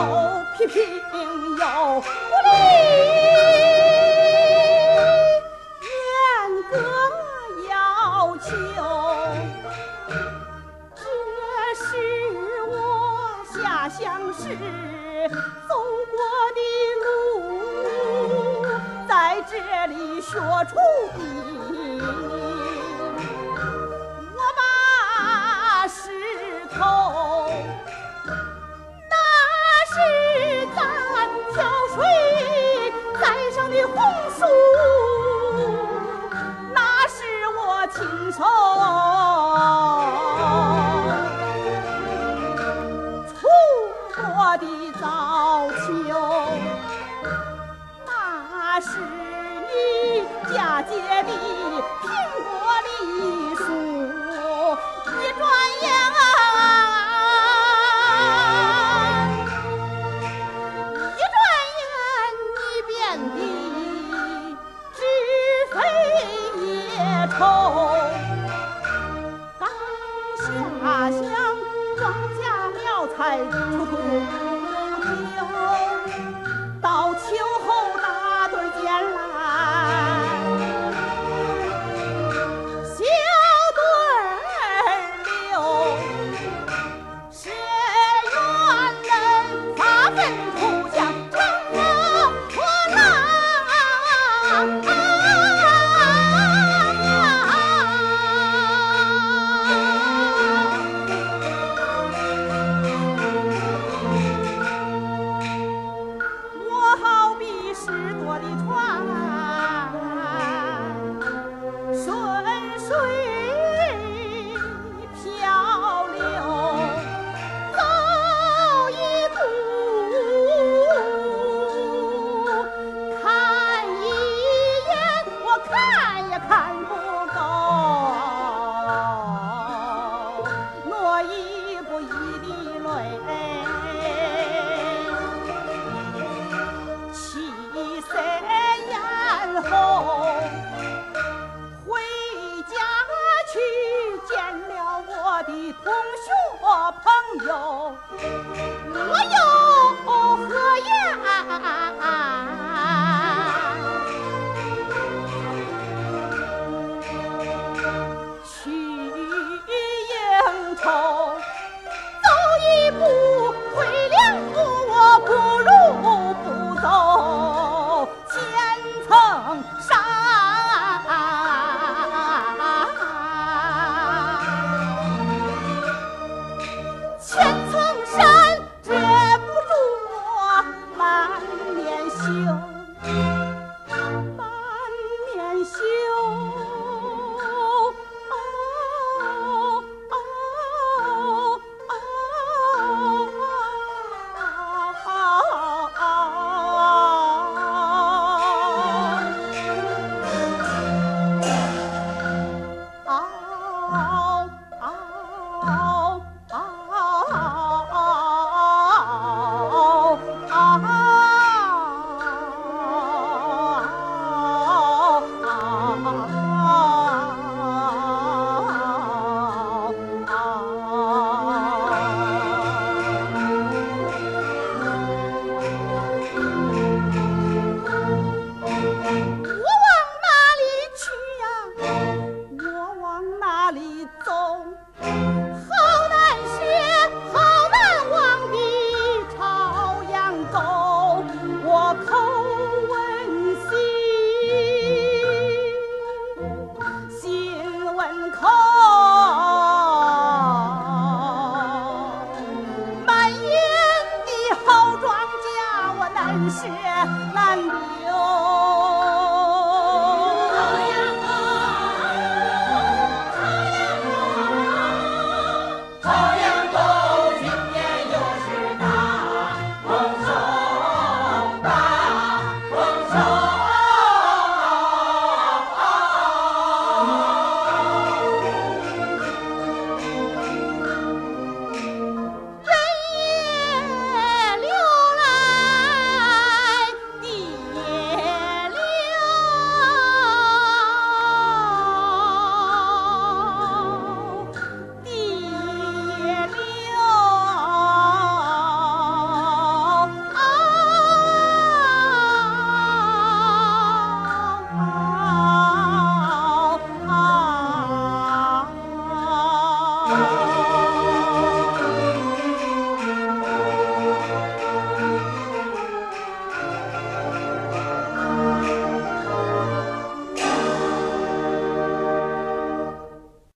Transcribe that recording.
有批评，有鼓励，严格要求。这是我下乡时走过的路，在这里学厨艺。so Música